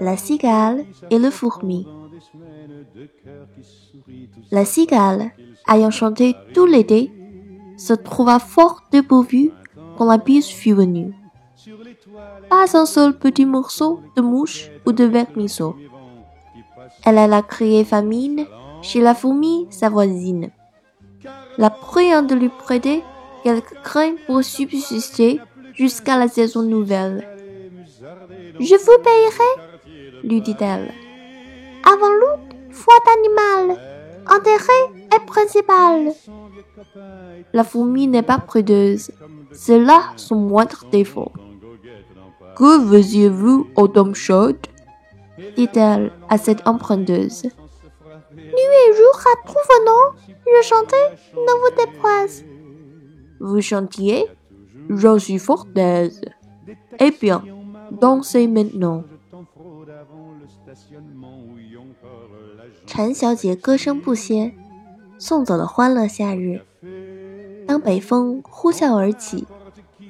La cigale et le fourmi. La cigale, ayant chanté tout l'été, se trouva fort dépourvue quand la bise fut venue. Pas un seul petit morceau de mouche ou de vermisseau. Elle alla crier famine chez la fourmi, sa voisine. La priant de lui prêter quelques grains pour subsister jusqu'à la saison nouvelle. Je vous payerai, lui dit-elle. Avant l'août, foi d'animal, enterré est principal. La fourmi n'est pas prudeuse, c'est là son moindre défaut. Que faisiez-vous aux tombes chaudes dit-elle à cette emprunteuse. Nuit et jour à tout venant, je chantais, ne vous déplaise. Vous chantiez? Je suis fort aise. Eh bien, dansez maintenant. 陈小姐歌声不歇，送走了欢乐夏日。当北风呼啸而起，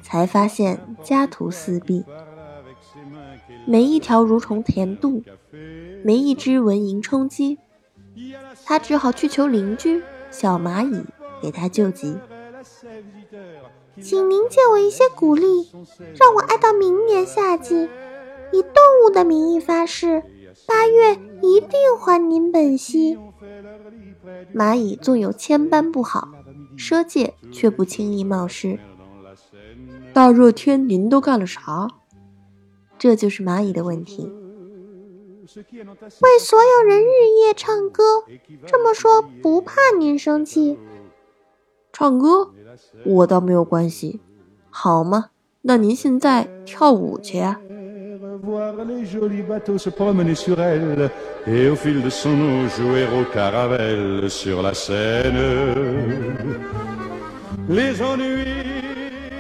才发现家徒四壁，没一条蠕虫填肚，没一只蚊蝇充饥。她只好去求邻居小蚂蚁给她救急。请您借我一些鼓励，让我爱到明年夏季。以动物的名义发誓，八月一定还您本息。蚂蚁纵有千般不好，赊借却不轻易冒失。大热天您都干了啥？这就是蚂蚁的问题。为所有人日夜唱歌，这么说不怕您生气。唱歌，我倒没有关系，好吗？那您现在跳舞去啊。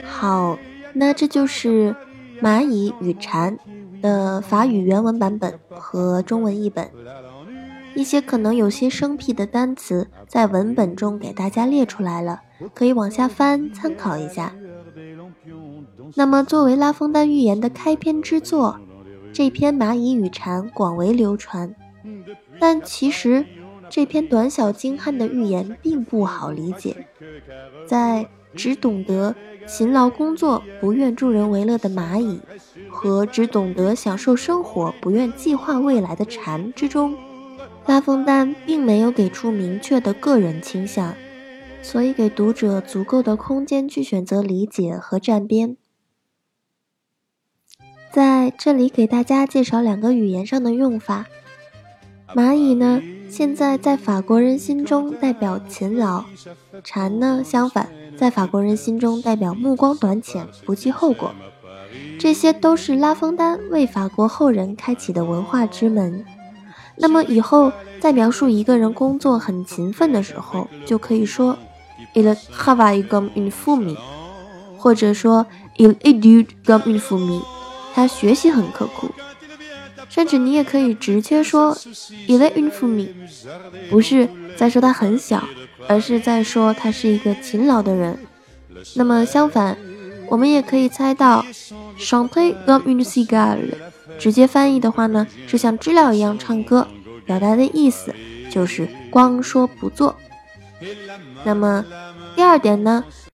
好，那这就是《蚂蚁与蝉》的法语原文版本和中文译本。一些可能有些生僻的单词，在文本中给大家列出来了，可以往下翻参考一下。那么，作为拉封丹寓言的开篇之作，这篇《蚂蚁与蝉》广为流传。但其实，这篇短小精悍的寓言并不好理解。在只懂得勤劳工作、不愿助人为乐的蚂蚁，和只懂得享受生活、不愿计划未来的蝉之中，拉封丹并没有给出明确的个人倾向，所以给读者足够的空间去选择理解和站边。在这里给大家介绍两个语言上的用法。蚂蚁呢，现在在法国人心中代表勤劳；蝉呢，相反，在法国人心中代表目光短浅、不计后果。这些都是拉封丹为法国后人开启的文化之门。那么以后在描述一个人工作很勤奋的时候，就可以说 il travaille comme une fourmi，或者说 il étudie comme une fourmi。他学习很刻苦，甚至你也可以直接说 “il est une fourmi”，不是在说他很小，而是在说他是一个勤劳的人。那么相反，我们也可以猜到 “chanter comme une cigale”，直接翻译的话呢，是像知了一样唱歌，表达的意思就是光说不做。那么第二点呢，